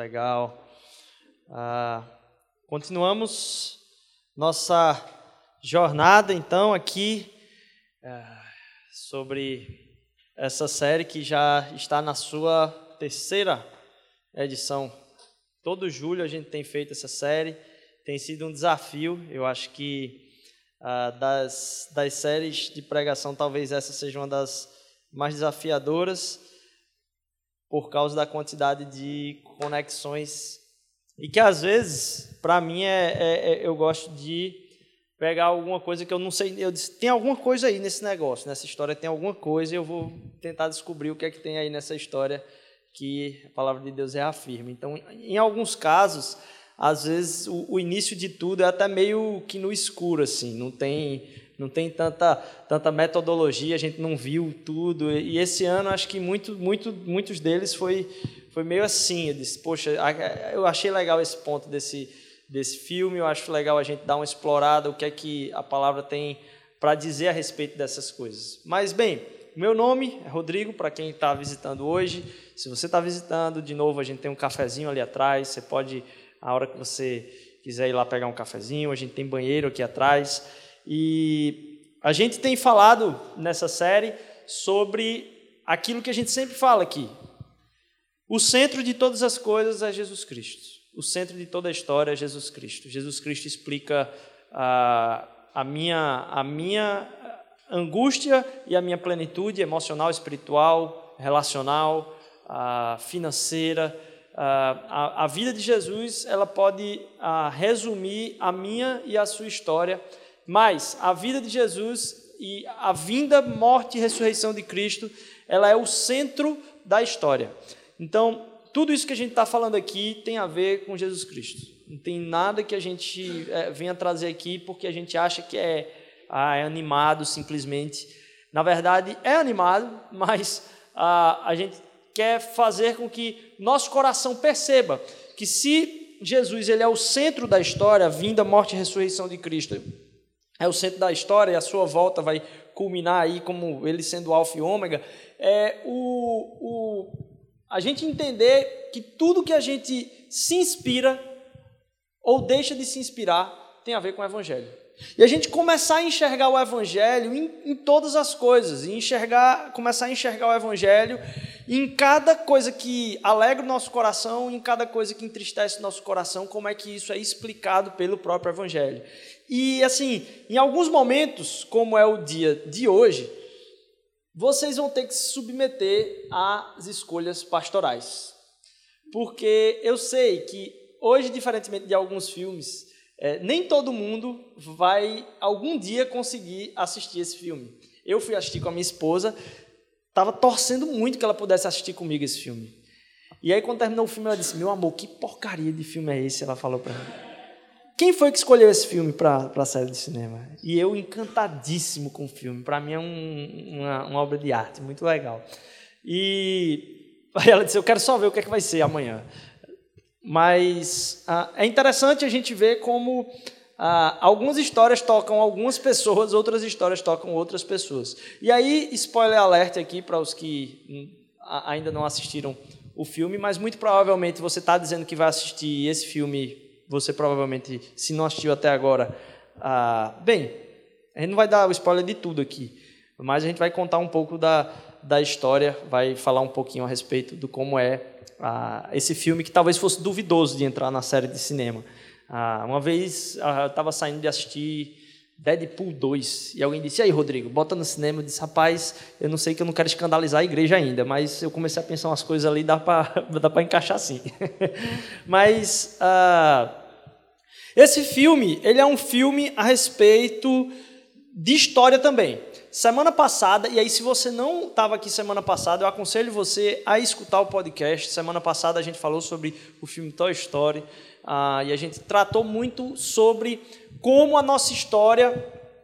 legal. Ah, continuamos nossa jornada, então, aqui ah, sobre essa série que já está na sua terceira edição. Todo julho a gente tem feito essa série, tem sido um desafio. Eu acho que ah, das, das séries de pregação, talvez essa seja uma das mais desafiadoras por causa da quantidade de conexões e que às vezes, para mim, é, é, é, eu gosto de pegar alguma coisa que eu não sei. Eu disse, tem alguma coisa aí nesse negócio, nessa história tem alguma coisa, e eu vou tentar descobrir o que é que tem aí nessa história que a palavra de Deus reafirma. Então, em alguns casos, às vezes o, o início de tudo é até meio que no escuro, assim, não tem não tem tanta, tanta metodologia, a gente não viu tudo. E esse ano, acho que muito, muito, muitos deles foi, foi meio assim. Eu disse, poxa, eu achei legal esse ponto desse, desse filme, eu acho legal a gente dar uma explorada, o que é que a palavra tem para dizer a respeito dessas coisas. Mas, bem, meu nome é Rodrigo, para quem está visitando hoje. Se você está visitando, de novo, a gente tem um cafezinho ali atrás. Você pode, a hora que você quiser ir lá pegar um cafezinho, a gente tem banheiro aqui atrás. E a gente tem falado nessa série sobre aquilo que a gente sempre fala aqui. O centro de todas as coisas é Jesus Cristo. O centro de toda a história é Jesus Cristo. Jesus Cristo explica a, a, minha, a minha angústia e a minha plenitude emocional, espiritual, relacional, financeira. A, a, vida de Jesus ela pode resumir a minha e a sua história mas a vida de Jesus e a vinda, morte e ressurreição de Cristo, ela é o centro da história. Então, tudo isso que a gente está falando aqui tem a ver com Jesus Cristo. Não tem nada que a gente é, venha trazer aqui porque a gente acha que é, ah, é animado simplesmente. Na verdade, é animado, mas ah, a gente quer fazer com que nosso coração perceba que se Jesus ele é o centro da história, vinda, morte e ressurreição de Cristo, é o centro da história e a sua volta vai culminar aí como ele sendo alfa e ômega, é o, o, a gente entender que tudo que a gente se inspira ou deixa de se inspirar tem a ver com o Evangelho. E a gente começar a enxergar o Evangelho em, em todas as coisas, e enxergar, começar a enxergar o Evangelho em cada coisa que alegra o nosso coração, em cada coisa que entristece o nosso coração, como é que isso é explicado pelo próprio Evangelho. E assim, em alguns momentos, como é o dia de hoje, vocês vão ter que se submeter às escolhas pastorais. Porque eu sei que hoje, diferentemente de alguns filmes, é, nem todo mundo vai algum dia conseguir assistir esse filme. Eu fui assistir com a minha esposa, estava torcendo muito que ela pudesse assistir comigo esse filme. E aí, quando terminou o filme, ela disse: Meu amor, que porcaria de filme é esse? Ela falou para mim. Quem foi que escolheu esse filme para a série de cinema? E eu encantadíssimo com o filme. Para mim é um, uma, uma, obra de arte, muito legal. E aí ela disse: Eu quero só ver o que é que vai ser amanhã. Mas ah, é interessante a gente ver como ah, algumas histórias tocam algumas pessoas, outras histórias tocam outras pessoas. E aí, spoiler alert aqui para os que ainda não assistiram o filme, mas muito provavelmente você está dizendo que vai assistir esse filme você provavelmente, se não assistiu até agora, ah, bem, a gente não vai dar o spoiler de tudo aqui, mas a gente vai contar um pouco da, da história, vai falar um pouquinho a respeito do como é ah, esse filme que talvez fosse duvidoso de entrar na série de cinema. Ah, uma vez eu estava saindo de assistir Deadpool 2 e alguém disse: e aí, Rodrigo, bota no cinema. Eu disse: rapaz, eu não sei que eu não quero escandalizar a igreja ainda, mas eu comecei a pensar umas coisas ali, dá para encaixar sim. mas. Ah, esse filme, ele é um filme a respeito de história também. Semana passada, e aí se você não estava aqui semana passada, eu aconselho você a escutar o podcast. Semana passada a gente falou sobre o filme Toy Story ah, e a gente tratou muito sobre como a nossa história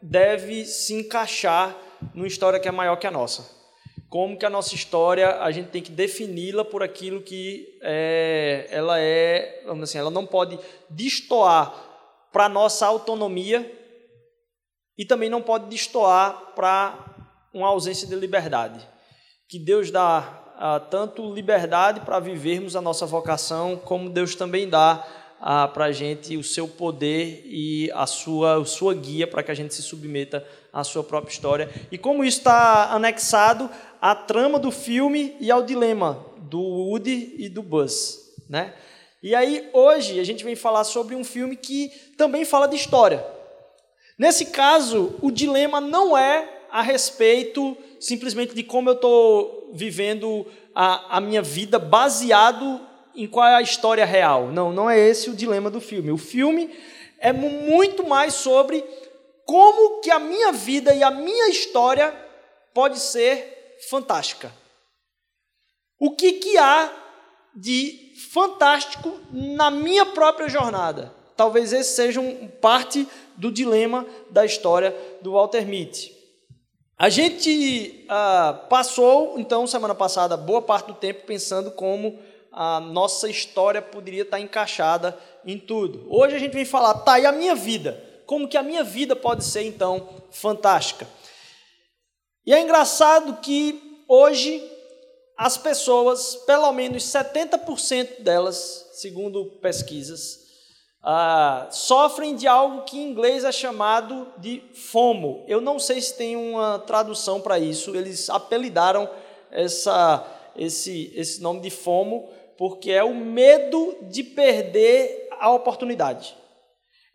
deve se encaixar numa história que é maior que a nossa como que a nossa história a gente tem que defini-la por aquilo que é, ela é, vamos assim, ela não pode destoar para nossa autonomia e também não pode destoar para uma ausência de liberdade. Que Deus dá ah, tanto liberdade para vivermos a nossa vocação, como Deus também dá ah, para a gente o seu poder e a sua, a sua guia para que a gente se submeta à sua própria história. E como isso está anexado à trama do filme e ao dilema do Woody e do Buzz. Né? E aí, hoje, a gente vem falar sobre um filme que também fala de história. Nesse caso, o dilema não é a respeito simplesmente de como eu estou vivendo a, a minha vida baseado em qual é a história real. Não, não é esse o dilema do filme. O filme é muito mais sobre como que a minha vida e a minha história pode ser fantástica. O que, que há de fantástico na minha própria jornada? Talvez esse seja um, parte do dilema da história do Walter Mitty. A gente ah, passou, então, semana passada, boa parte do tempo pensando como a nossa história poderia estar encaixada em tudo. Hoje a gente vem falar, tá, e a minha vida? Como que a minha vida pode ser, então, fantástica? E é engraçado que hoje as pessoas, pelo menos 70% delas, segundo pesquisas, ah, sofrem de algo que em inglês é chamado de FOMO. Eu não sei se tem uma tradução para isso, eles apelidaram essa, esse, esse nome de FOMO porque é o medo de perder a oportunidade.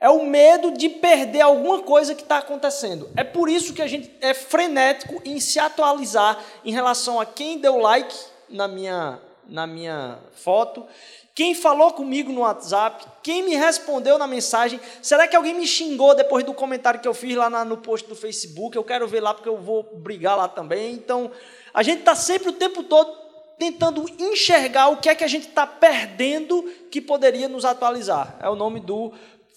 É o medo de perder alguma coisa que está acontecendo. É por isso que a gente é frenético em se atualizar em relação a quem deu like na minha, na minha foto, quem falou comigo no WhatsApp, quem me respondeu na mensagem. Será que alguém me xingou depois do comentário que eu fiz lá na, no post do Facebook? Eu quero ver lá porque eu vou brigar lá também. Então, a gente está sempre o tempo todo tentando enxergar o que é que a gente está perdendo que poderia nos atualizar. É o nome do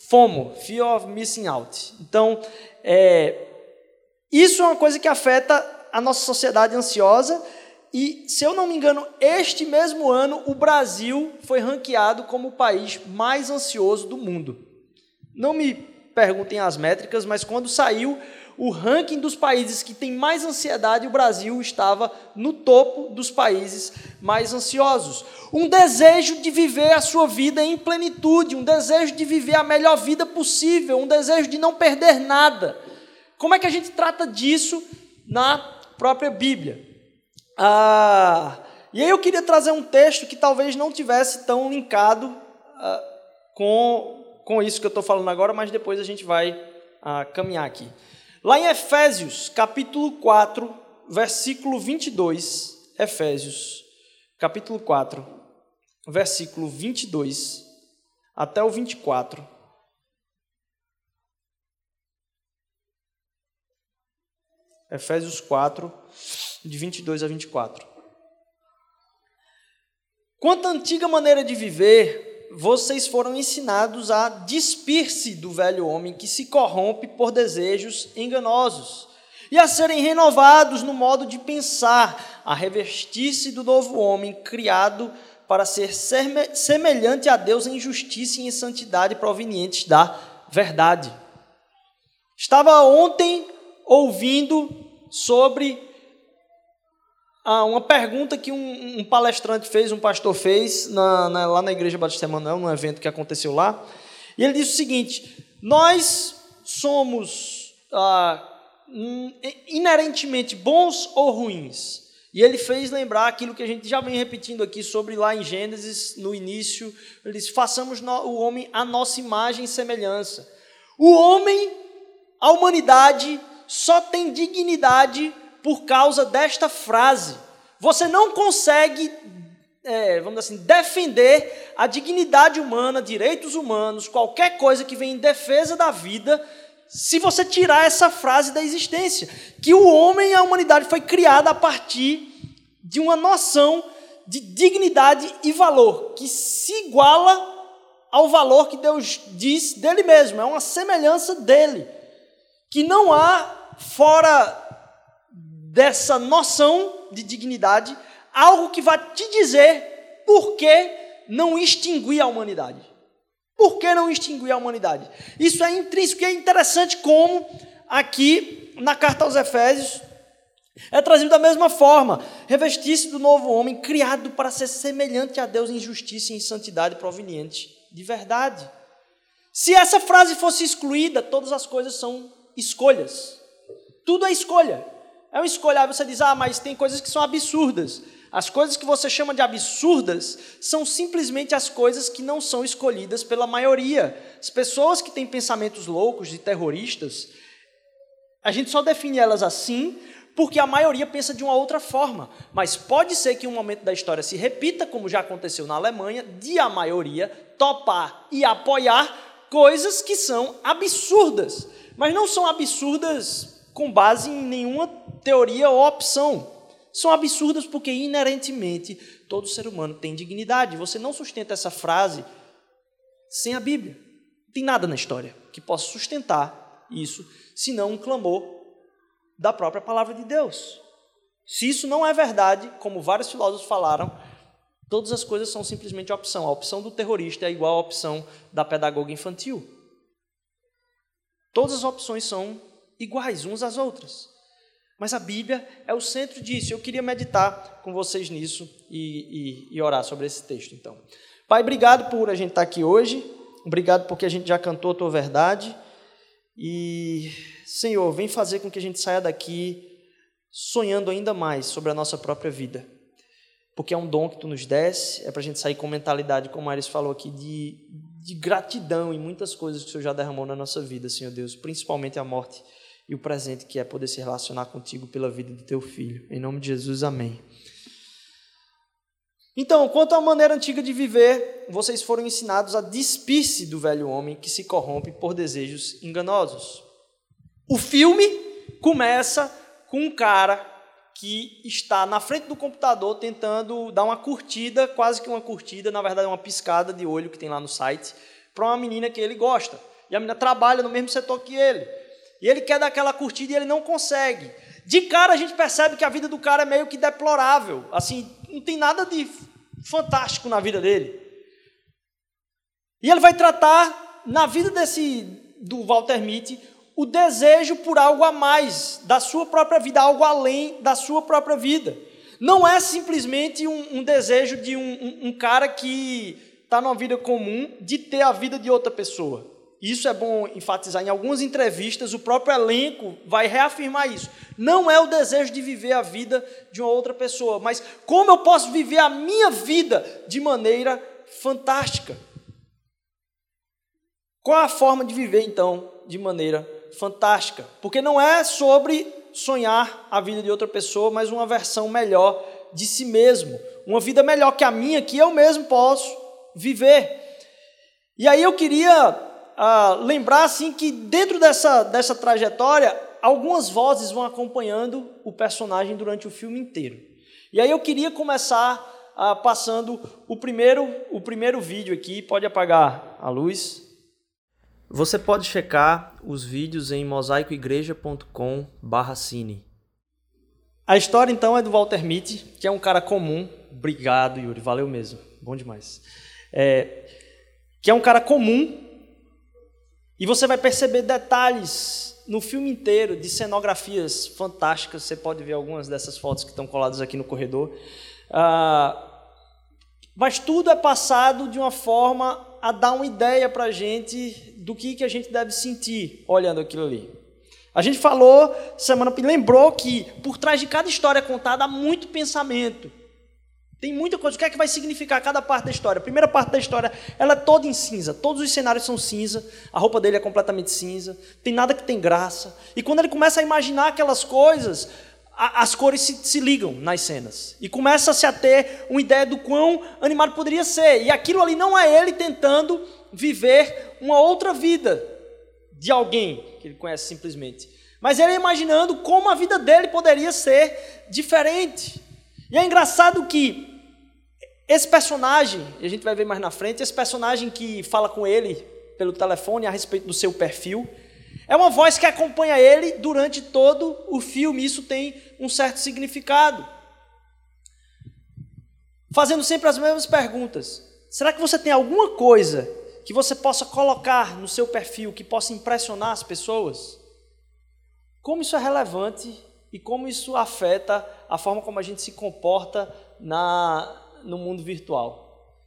FOMO, Fear of Missing Out. Então, é, isso é uma coisa que afeta a nossa sociedade ansiosa. E, se eu não me engano, este mesmo ano, o Brasil foi ranqueado como o país mais ansioso do mundo. Não me perguntem as métricas, mas quando saiu o ranking dos países que têm mais ansiedade, o Brasil estava no topo dos países mais ansiosos. Um desejo de viver a sua vida em plenitude, um desejo de viver a melhor vida possível, um desejo de não perder nada. Como é que a gente trata disso na própria Bíblia? Ah, e aí eu queria trazer um texto que talvez não tivesse tão linkado ah, com, com isso que eu estou falando agora, mas depois a gente vai ah, caminhar aqui. Lá em Efésios, capítulo 4, versículo 22, Efésios, capítulo 4, versículo 22 até o 24. Efésios 4, de 22 a 24. Quanto à antiga maneira de viver, vocês foram ensinados a despir-se do velho homem que se corrompe por desejos enganosos e a serem renovados no modo de pensar, a revestir-se do novo homem criado para ser semelhante a Deus em justiça e em santidade provenientes da verdade. Estava ontem ouvindo sobre ah, uma pergunta que um, um, palestrante fez, um pastor fez, na, na, lá na Igreja Batista Emanuel, num evento que aconteceu lá. E ele disse o seguinte: Nós somos ah, inerentemente bons ou ruins? E ele fez lembrar aquilo que a gente já vem repetindo aqui sobre lá em Gênesis, no início. Ele disse: Façamos o homem a nossa imagem e semelhança. O homem, a humanidade, só tem dignidade por causa desta frase. Você não consegue, é, vamos assim, defender a dignidade humana, direitos humanos, qualquer coisa que vem em defesa da vida, se você tirar essa frase da existência. Que o homem e a humanidade foi criada a partir de uma noção de dignidade e valor, que se iguala ao valor que Deus diz dele mesmo, é uma semelhança dele, que não há fora dessa noção de dignidade, algo que vai te dizer por que não extinguir a humanidade. Por que não extinguir a humanidade? Isso é intrínseco e é interessante como aqui na carta aos Efésios, É trazido da mesma forma, revestir-se do novo homem, criado para ser semelhante a Deus em justiça e em santidade proveniente de verdade. Se essa frase fosse excluída, todas as coisas são escolhas. Tudo é escolha. É uma escolha. Aí você diz, ah, mas tem coisas que são absurdas. As coisas que você chama de absurdas são simplesmente as coisas que não são escolhidas pela maioria. As pessoas que têm pensamentos loucos de terroristas, a gente só define elas assim porque a maioria pensa de uma outra forma. Mas pode ser que um momento da história se repita, como já aconteceu na Alemanha, de a maioria topar e apoiar coisas que são absurdas. Mas não são absurdas com base em nenhuma teoria ou opção. São absurdas porque, inerentemente, todo ser humano tem dignidade. Você não sustenta essa frase sem a Bíblia. Não tem nada na história que possa sustentar isso, senão um clamor da própria palavra de Deus. Se isso não é verdade, como vários filósofos falaram, todas as coisas são simplesmente opção. A opção do terrorista é igual à opção da pedagoga infantil. Todas as opções são iguais umas às outras. Mas a Bíblia é o centro disso. Eu queria meditar com vocês nisso e, e, e orar sobre esse texto, então. Pai, obrigado por a gente estar aqui hoje. Obrigado porque a gente já cantou a tua verdade. E, Senhor, vem fazer com que a gente saia daqui sonhando ainda mais sobre a nossa própria vida. Porque é um dom que tu nos desse, é para a gente sair com mentalidade, como a Aris falou aqui, de, de gratidão em muitas coisas que o Senhor já derramou na nossa vida, Senhor Deus, principalmente a morte e o presente que é poder se relacionar contigo pela vida do teu filho. Em nome de Jesus, amém. Então, quanto à maneira antiga de viver, vocês foram ensinados a despir-se do velho homem que se corrompe por desejos enganosos. O filme começa com um cara que está na frente do computador tentando dar uma curtida, quase que uma curtida, na verdade, uma piscada de olho que tem lá no site, para uma menina que ele gosta. E a menina trabalha no mesmo setor que ele. E ele quer dar aquela curtida e ele não consegue. De cara a gente percebe que a vida do cara é meio que deplorável. Assim, não tem nada de fantástico na vida dele. E ele vai tratar na vida desse do Walter Mitty o desejo por algo a mais da sua própria vida, algo além da sua própria vida. Não é simplesmente um, um desejo de um, um, um cara que está numa vida comum de ter a vida de outra pessoa. Isso é bom enfatizar. Em algumas entrevistas, o próprio elenco vai reafirmar isso. Não é o desejo de viver a vida de uma outra pessoa, mas como eu posso viver a minha vida de maneira fantástica. Qual a forma de viver, então, de maneira fantástica? Porque não é sobre sonhar a vida de outra pessoa, mas uma versão melhor de si mesmo. Uma vida melhor que a minha, que eu mesmo posso viver. E aí eu queria ah, lembrar assim que dentro dessa, dessa trajetória, algumas vozes vão acompanhando o personagem durante o filme inteiro. E aí eu queria começar ah, passando o primeiro, o primeiro vídeo aqui, pode apagar a luz. Você pode checar os vídeos em mosaicoigreja.com/cine. A história então é do Walter Mitty, que é um cara comum. Obrigado, Yuri, valeu mesmo, bom demais. É, que é um cara comum e você vai perceber detalhes no filme inteiro de cenografias fantásticas. Você pode ver algumas dessas fotos que estão coladas aqui no corredor. Ah, mas tudo é passado de uma forma a dar uma ideia para a gente do que, que a gente deve sentir olhando aquilo ali. A gente falou semana lembrou que por trás de cada história contada há muito pensamento. Tem muita coisa. O que é que vai significar cada parte da história? A primeira parte da história, ela é toda em cinza. Todos os cenários são cinza. A roupa dele é completamente cinza. Tem nada que tem graça. E quando ele começa a imaginar aquelas coisas, a, as cores se, se, ligam nas cenas. E começa-se a ter uma ideia do quão animado poderia ser. E aquilo ali não é ele tentando viver uma outra vida de alguém que ele conhece simplesmente. Mas ele imaginando como a vida dele poderia ser diferente. E é engraçado que esse personagem, a gente vai ver mais na frente, esse personagem que fala com ele pelo telefone a respeito do seu perfil, é uma voz que acompanha ele durante todo o filme. Isso tem um certo significado. Fazendo sempre as mesmas perguntas. Será que você tem alguma coisa que você possa colocar no seu perfil que possa impressionar as pessoas? Como isso é relevante e como isso afeta a forma como a gente se comporta na, no mundo virtual.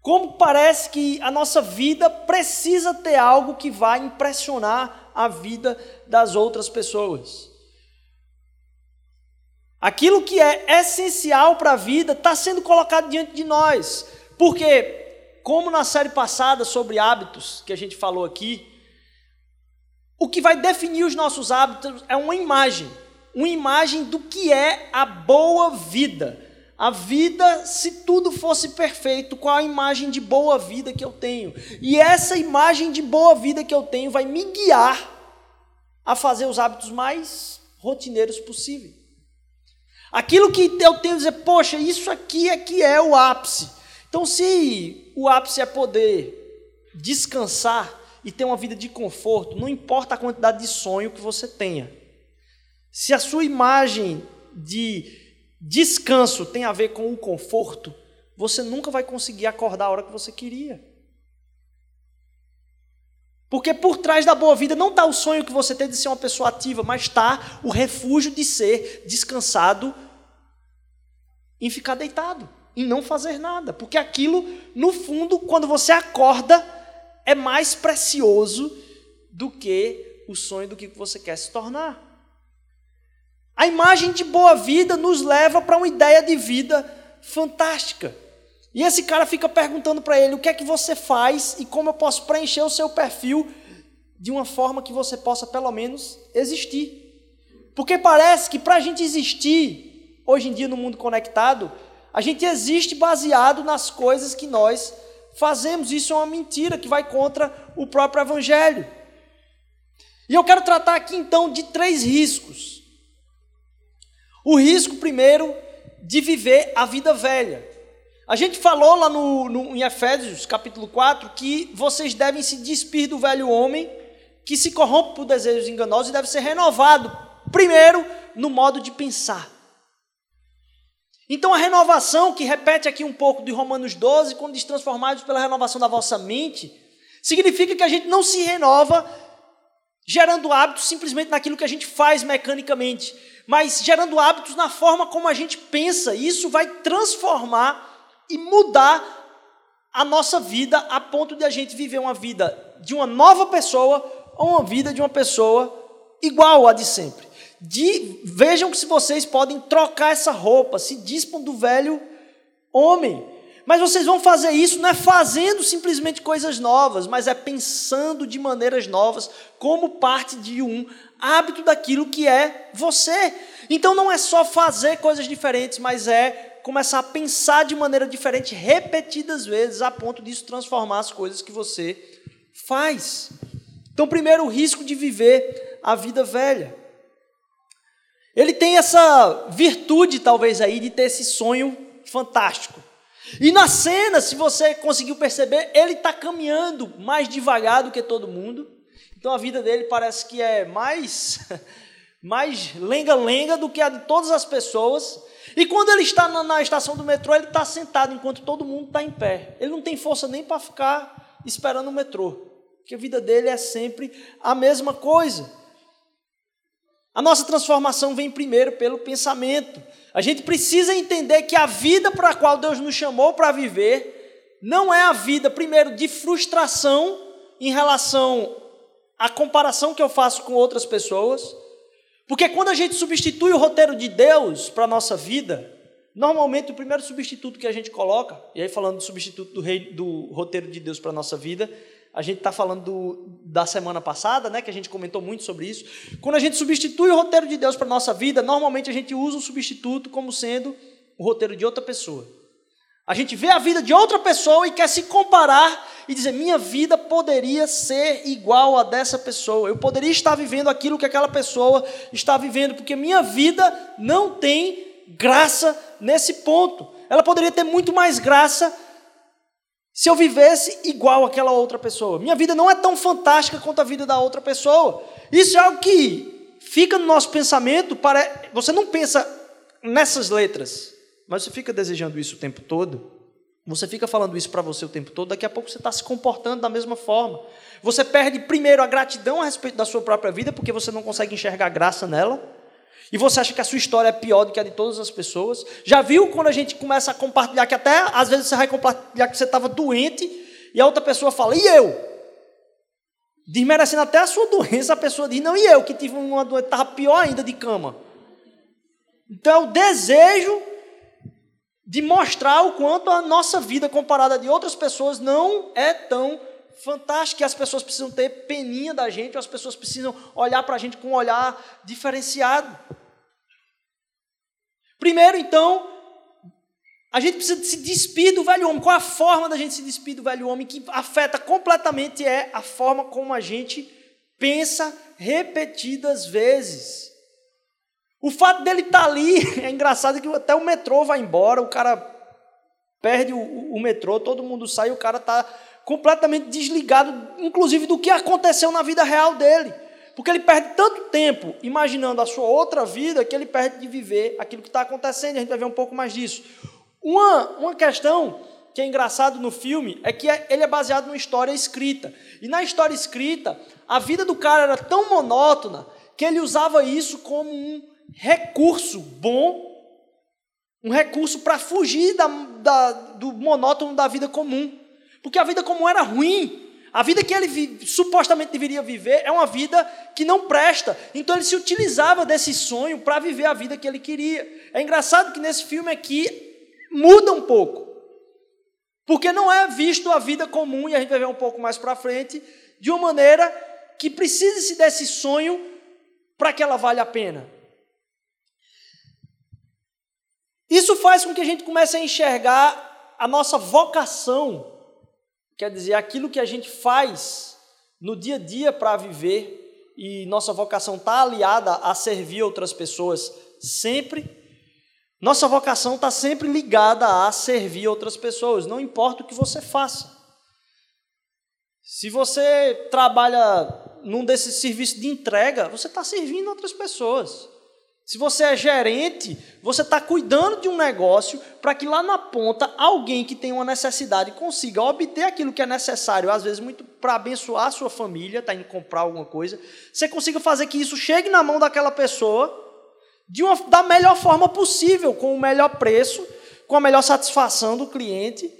Como parece que a nossa vida precisa ter algo que vai impressionar a vida das outras pessoas. Aquilo que é essencial para a vida está sendo colocado diante de nós. Porque, como na série passada sobre hábitos, que a gente falou aqui, o que vai definir os nossos hábitos é uma imagem uma imagem do que é a boa vida. A vida, se tudo fosse perfeito, qual a imagem de boa vida que eu tenho? E essa imagem de boa vida que eu tenho vai me guiar a fazer os hábitos mais rotineiros possível. Aquilo que eu tenho a dizer, poxa, isso aqui é que é o ápice. Então, se o ápice é poder descansar e ter uma vida de conforto, não importa a quantidade de sonho que você tenha. Se a sua imagem de descanso tem a ver com o conforto, você nunca vai conseguir acordar a hora que você queria. Porque por trás da boa vida não está o sonho que você tem de ser uma pessoa ativa, mas está o refúgio de ser descansado em ficar deitado, em não fazer nada. Porque aquilo, no fundo, quando você acorda, é mais precioso do que o sonho do que você quer se tornar. A imagem de boa vida nos leva para uma ideia de vida fantástica. E esse cara fica perguntando para ele: o que é que você faz e como eu posso preencher o seu perfil de uma forma que você possa, pelo menos, existir. Porque parece que para a gente existir, hoje em dia no mundo conectado, a gente existe baseado nas coisas que nós fazemos. Isso é uma mentira que vai contra o próprio Evangelho. E eu quero tratar aqui então de três riscos o risco, primeiro, de viver a vida velha. A gente falou lá no, no, em Efésios, capítulo 4, que vocês devem se despir do velho homem que se corrompe por desejos enganosos e deve ser renovado, primeiro, no modo de pensar. Então, a renovação, que repete aqui um pouco de Romanos 12, quando diz transformados pela renovação da vossa mente, significa que a gente não se renova gerando hábitos simplesmente naquilo que a gente faz mecanicamente, mas gerando hábitos na forma como a gente pensa. Isso vai transformar e mudar a nossa vida a ponto de a gente viver uma vida de uma nova pessoa ou uma vida de uma pessoa igual a de sempre. De, vejam que se vocês podem trocar essa roupa, se dispam do velho homem. Mas vocês vão fazer isso não é fazendo simplesmente coisas novas, mas é pensando de maneiras novas, como parte de um hábito daquilo que é você. Então não é só fazer coisas diferentes, mas é começar a pensar de maneira diferente repetidas vezes, a ponto disso transformar as coisas que você faz. Então, primeiro, o risco de viver a vida velha. Ele tem essa virtude, talvez, aí, de ter esse sonho fantástico. E na cena, se você conseguiu perceber, ele está caminhando mais devagar do que todo mundo. Então a vida dele parece que é mais mais lenga-lenga do que a de todas as pessoas. E quando ele está na, na estação do metrô, ele está sentado enquanto todo mundo está em pé. Ele não tem força nem para ficar esperando o metrô, porque a vida dele é sempre a mesma coisa. A nossa transformação vem primeiro pelo pensamento. A gente precisa entender que a vida para a qual Deus nos chamou para viver não é a vida, primeiro, de frustração em relação a comparação que eu faço com outras pessoas. Porque quando a gente substitui o roteiro de Deus para a nossa vida, normalmente o primeiro substituto que a gente coloca, e aí falando do substituto do, rei, do roteiro de Deus para a nossa vida, a gente está falando do, da semana passada, né, que a gente comentou muito sobre isso. Quando a gente substitui o roteiro de Deus para a nossa vida, normalmente a gente usa o substituto como sendo o roteiro de outra pessoa. A gente vê a vida de outra pessoa e quer se comparar e dizer: minha vida poderia ser igual a dessa pessoa. Eu poderia estar vivendo aquilo que aquela pessoa está vivendo, porque minha vida não tem graça nesse ponto. Ela poderia ter muito mais graça se eu vivesse igual àquela outra pessoa. Minha vida não é tão fantástica quanto a vida da outra pessoa. Isso é algo que fica no nosso pensamento. Para... Você não pensa nessas letras mas você fica desejando isso o tempo todo, você fica falando isso para você o tempo todo, daqui a pouco você está se comportando da mesma forma. Você perde primeiro a gratidão a respeito da sua própria vida, porque você não consegue enxergar graça nela. E você acha que a sua história é pior do que a de todas as pessoas? Já viu quando a gente começa a compartilhar, que até às vezes você vai compartilhar que você estava doente, e a outra pessoa fala, e eu? Desmerecendo até a sua doença, a pessoa diz, não, e eu que tive uma doença, estava pior ainda de cama. Então, o desejo de mostrar o quanto a nossa vida comparada de outras pessoas não é tão fantástica, as pessoas precisam ter peninha da gente, as pessoas precisam olhar para a gente com um olhar diferenciado. Primeiro, então, a gente precisa se despir do velho homem. Qual a forma da gente se despir do velho homem que afeta completamente é a forma como a gente pensa repetidas vezes. O fato dele estar tá ali é engraçado que até o metrô vai embora, o cara perde o, o metrô, todo mundo sai, o cara está completamente desligado, inclusive do que aconteceu na vida real dele. Porque ele perde tanto tempo imaginando a sua outra vida que ele perde de viver aquilo que está acontecendo. A gente vai ver um pouco mais disso. Uma, uma questão que é engraçado no filme é que é, ele é baseado numa história escrita. E na história escrita, a vida do cara era tão monótona que ele usava isso como um recurso bom, um recurso para fugir da, da, do monótono da vida comum. Porque a vida comum era ruim. A vida que ele vi, supostamente deveria viver é uma vida que não presta. Então ele se utilizava desse sonho para viver a vida que ele queria. É engraçado que nesse filme aqui muda um pouco. Porque não é visto a vida comum, e a gente vai ver um pouco mais para frente, de uma maneira que precise-se desse sonho para que ela valha a pena. Isso faz com que a gente comece a enxergar a nossa vocação quer dizer, aquilo que a gente faz no dia a dia para viver e nossa vocação está aliada a servir outras pessoas sempre. Nossa vocação está sempre ligada a servir outras pessoas, não importa o que você faça. Se você trabalha num desses serviços de entrega, você está servindo outras pessoas. Se você é gerente, você está cuidando de um negócio para que lá na ponta alguém que tem uma necessidade consiga obter aquilo que é necessário, às vezes muito para abençoar a sua família, está indo comprar alguma coisa, você consiga fazer que isso chegue na mão daquela pessoa de uma, da melhor forma possível, com o melhor preço, com a melhor satisfação do cliente,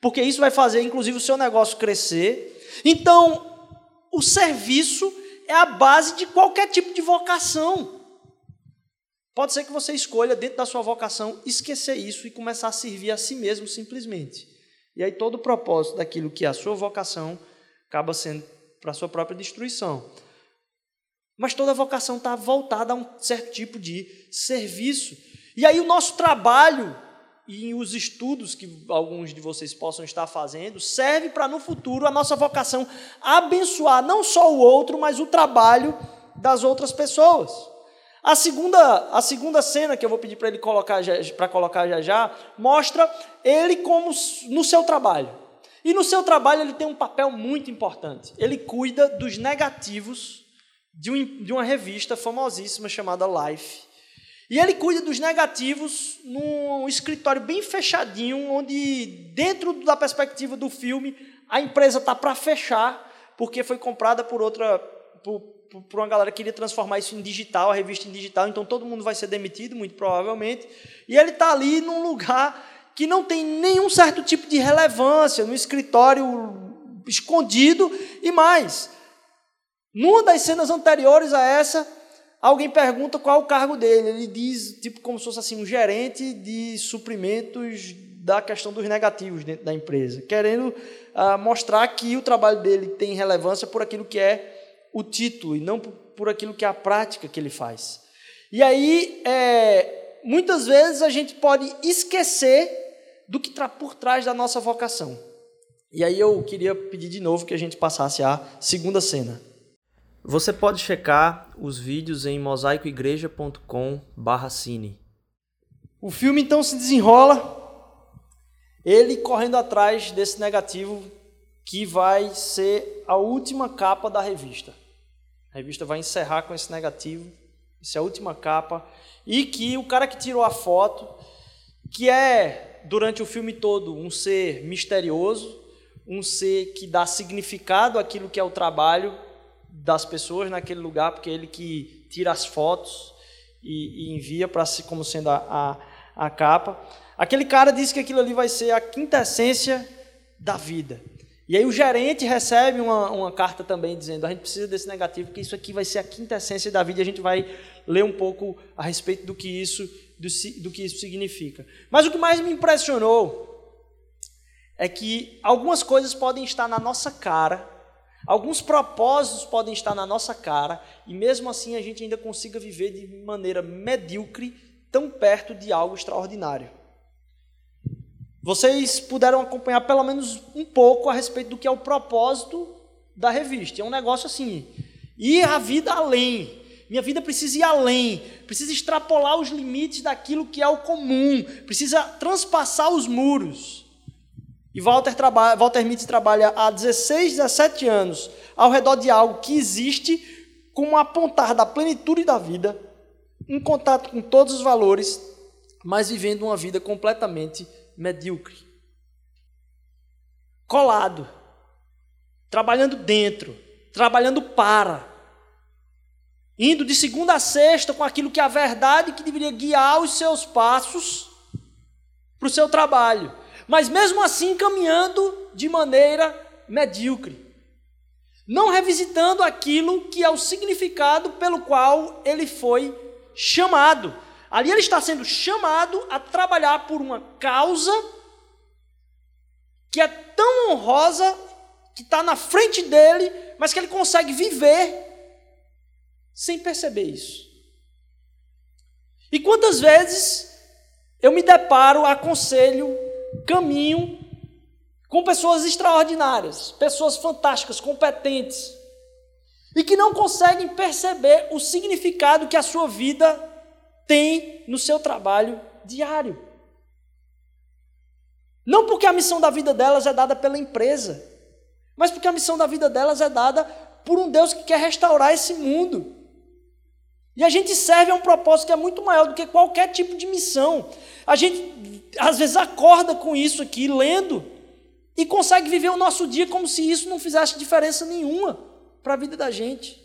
porque isso vai fazer inclusive o seu negócio crescer. Então, o serviço é a base de qualquer tipo de vocação. Pode ser que você escolha, dentro da sua vocação, esquecer isso e começar a servir a si mesmo simplesmente. E aí todo o propósito daquilo que é a sua vocação acaba sendo para a sua própria destruição. Mas toda vocação está voltada a um certo tipo de serviço. E aí o nosso trabalho e os estudos que alguns de vocês possam estar fazendo serve para no futuro a nossa vocação abençoar não só o outro, mas o trabalho das outras pessoas. A segunda, a segunda cena que eu vou pedir para ele colocar para colocar já já mostra ele como no seu trabalho. E no seu trabalho ele tem um papel muito importante. Ele cuida dos negativos de, um, de uma revista famosíssima chamada Life. E ele cuida dos negativos num escritório bem fechadinho, onde, dentro da perspectiva do filme, a empresa está para fechar, porque foi comprada por outra, por, por uma galera que queria transformar isso em digital, a revista em digital, então todo mundo vai ser demitido, muito provavelmente. E ele está ali num lugar que não tem nenhum certo tipo de relevância, no escritório escondido e mais. Numa das cenas anteriores a essa, alguém pergunta qual é o cargo dele. Ele diz, tipo, como se fosse assim, um gerente de suprimentos da questão dos negativos dentro da empresa, querendo uh, mostrar que o trabalho dele tem relevância por aquilo que é o título e não por aquilo que é a prática que ele faz. E aí, é, muitas vezes a gente pode esquecer do que está por trás da nossa vocação. E aí eu queria pedir de novo que a gente passasse à segunda cena. Você pode checar os vídeos em mosaicoigreja.com/cine. O filme então se desenrola ele correndo atrás desse negativo que vai ser a última capa da revista. A revista vai encerrar com esse negativo, essa é a última capa, e que o cara que tirou a foto, que é durante o filme todo um ser misterioso, um ser que dá significado àquilo que é o trabalho das pessoas naquele lugar, porque é ele que tira as fotos e, e envia para si como sendo a, a, a capa. Aquele cara disse que aquilo ali vai ser a quinta essência da vida. E aí o gerente recebe uma, uma carta também dizendo: a gente precisa desse negativo, porque isso aqui vai ser a quinta essência da vida. E a gente vai ler um pouco a respeito do que isso, do, do que isso significa. Mas o que mais me impressionou é que algumas coisas podem estar na nossa cara, alguns propósitos podem estar na nossa cara, e mesmo assim a gente ainda consiga viver de maneira medíocre, tão perto de algo extraordinário. Vocês puderam acompanhar pelo menos um pouco a respeito do que é o propósito da revista. É um negócio assim, ir a vida além. Minha vida precisa ir além, precisa extrapolar os limites daquilo que é o comum, precisa transpassar os muros. E Walter, trabalha, Walter Mitty trabalha há 16, 17 anos ao redor de algo que existe como apontar da plenitude da vida, em contato com todos os valores, mas vivendo uma vida completamente medíocre. Colado, trabalhando dentro, trabalhando para, indo de segunda a sexta com aquilo que é a verdade que deveria guiar os seus passos para o seu trabalho mas mesmo assim caminhando de maneira medíocre. Não revisitando aquilo que é o significado pelo qual ele foi chamado. Ali ele está sendo chamado a trabalhar por uma causa que é tão honrosa, que está na frente dele, mas que ele consegue viver sem perceber isso. E quantas vezes eu me deparo, aconselho caminho com pessoas extraordinárias, pessoas fantásticas, competentes, e que não conseguem perceber o significado que a sua vida tem no seu trabalho diário. Não porque a missão da vida delas é dada pela empresa, mas porque a missão da vida delas é dada por um Deus que quer restaurar esse mundo. E a gente serve a um propósito que é muito maior do que qualquer tipo de missão. A gente, às vezes, acorda com isso aqui, lendo, e consegue viver o nosso dia como se isso não fizesse diferença nenhuma para a vida da gente.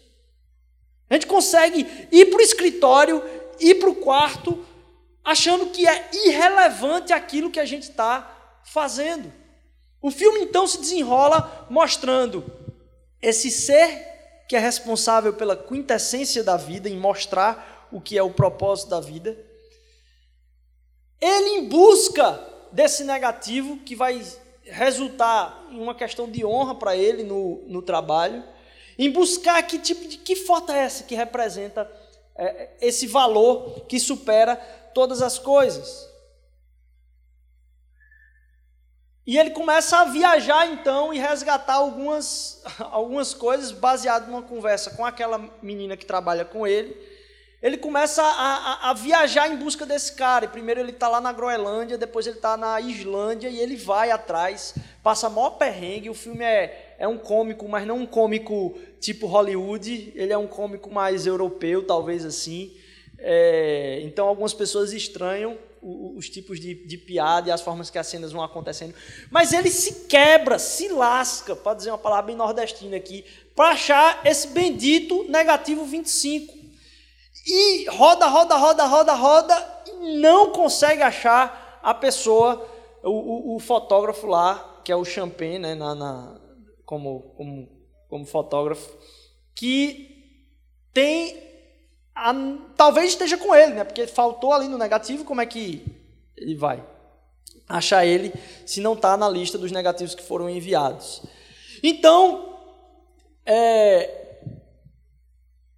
A gente consegue ir para o escritório, ir para o quarto, achando que é irrelevante aquilo que a gente está fazendo. O filme então se desenrola mostrando esse ser que é responsável pela quintessência da vida, em mostrar o que é o propósito da vida. Ele, em busca desse negativo, que vai resultar em uma questão de honra para ele no, no trabalho, em buscar que tipo de que foto é essa que representa é, esse valor que supera todas as coisas. E ele começa a viajar então e resgatar algumas, algumas coisas baseado numa conversa com aquela menina que trabalha com ele. Ele começa a, a, a viajar em busca desse cara. E primeiro ele está lá na Groenlândia, depois ele está na Islândia e ele vai atrás, passa maior perrengue. O filme é, é um cômico, mas não um cômico tipo Hollywood, ele é um cômico mais europeu, talvez assim. É, então algumas pessoas estranham os tipos de, de piada e as formas que as cenas vão acontecendo. Mas ele se quebra, se lasca, para dizer uma palavra bem nordestina aqui, para achar esse bendito negativo 25. E roda, roda, roda, roda, roda, e não consegue achar a pessoa, o, o, o fotógrafo lá, que é o Champagne, né, na, na, como, como, como fotógrafo, que tem a, talvez esteja com ele, né? Porque faltou ali no negativo, como é que ele vai achar ele se não está na lista dos negativos que foram enviados? Então, é,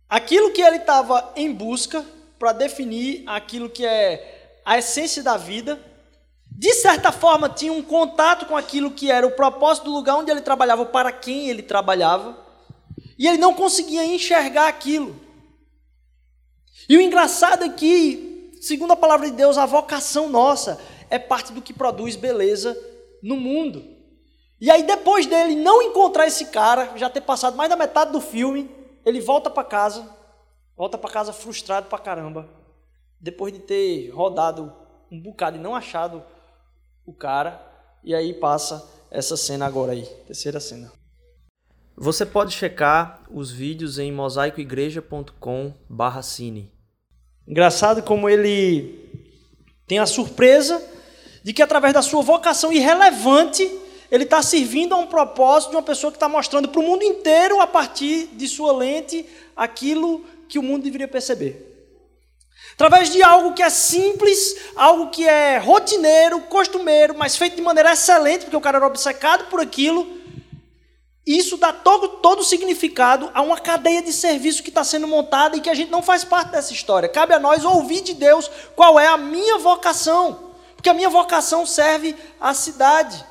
aquilo que ele estava em busca para definir aquilo que é a essência da vida, de certa forma tinha um contato com aquilo que era o propósito do lugar onde ele trabalhava, para quem ele trabalhava, e ele não conseguia enxergar aquilo. E o engraçado é que, segundo a palavra de Deus, a vocação nossa é parte do que produz beleza no mundo. E aí, depois dele não encontrar esse cara, já ter passado mais da metade do filme, ele volta para casa, volta para casa frustrado pra caramba, depois de ter rodado um bocado e não achado o cara, e aí passa essa cena agora aí, terceira cena. Você pode checar os vídeos em mosaicoigreja.com/cine. Engraçado como ele tem a surpresa de que através da sua vocação irrelevante, ele está servindo a um propósito de uma pessoa que está mostrando para o mundo inteiro, a partir de sua lente, aquilo que o mundo deveria perceber. Através de algo que é simples, algo que é rotineiro, costumeiro, mas feito de maneira excelente, porque o cara era obcecado por aquilo, isso dá todo, todo o significado a uma cadeia de serviço que está sendo montada e que a gente não faz parte dessa história. Cabe a nós ouvir de Deus qual é a minha vocação, porque a minha vocação serve à cidade.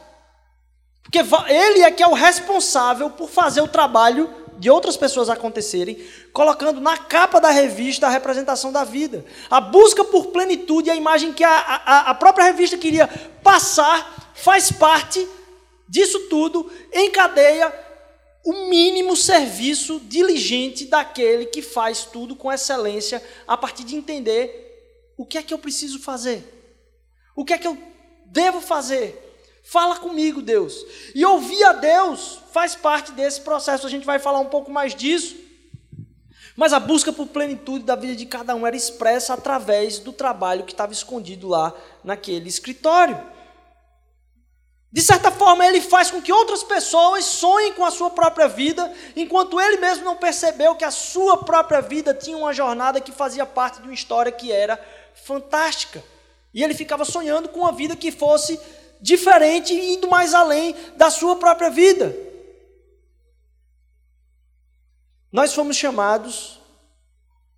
Porque Ele é que é o responsável por fazer o trabalho de outras pessoas acontecerem, colocando na capa da revista a representação da vida. A busca por plenitude, a imagem que a, a, a própria revista queria passar, faz parte disso tudo, encadeia o mínimo serviço diligente daquele que faz tudo com excelência, a partir de entender o que é que eu preciso fazer, o que é que eu devo fazer. Fala comigo, Deus. E ouvir a Deus faz parte desse processo. A gente vai falar um pouco mais disso. Mas a busca por plenitude da vida de cada um era expressa através do trabalho que estava escondido lá naquele escritório. De certa forma, ele faz com que outras pessoas sonhem com a sua própria vida, enquanto ele mesmo não percebeu que a sua própria vida tinha uma jornada que fazia parte de uma história que era fantástica. E ele ficava sonhando com uma vida que fosse diferente indo mais além da sua própria vida. Nós fomos chamados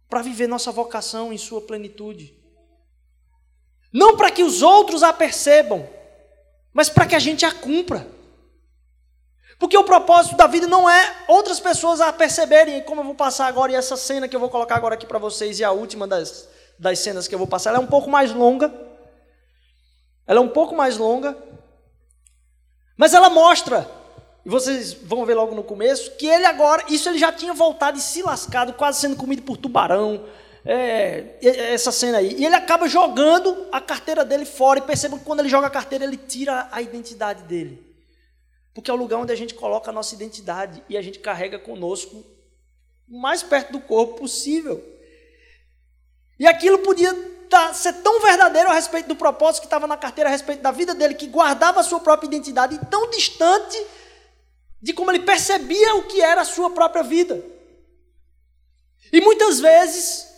para viver nossa vocação em sua plenitude. Não para que os outros a percebam, mas para que a gente a cumpra. Porque o propósito da vida não é outras pessoas a perceberem, como eu vou passar agora, e essa cena que eu vou colocar agora aqui para vocês, e a última das, das cenas que eu vou passar, ela é um pouco mais longa. Ela é um pouco mais longa, mas ela mostra e vocês vão ver logo no começo que ele agora, isso ele já tinha voltado e se lascado, quase sendo comido por tubarão. É, essa cena aí. E ele acaba jogando a carteira dele fora. E percebam que quando ele joga a carteira, ele tira a identidade dele. Porque é o lugar onde a gente coloca a nossa identidade e a gente carrega conosco o mais perto do corpo possível. E aquilo podia tá, ser tão verdadeiro a respeito do propósito que estava na carteira, a respeito da vida dele, que guardava a sua própria identidade, e tão distante de como ele percebia o que era a sua própria vida. E muitas vezes,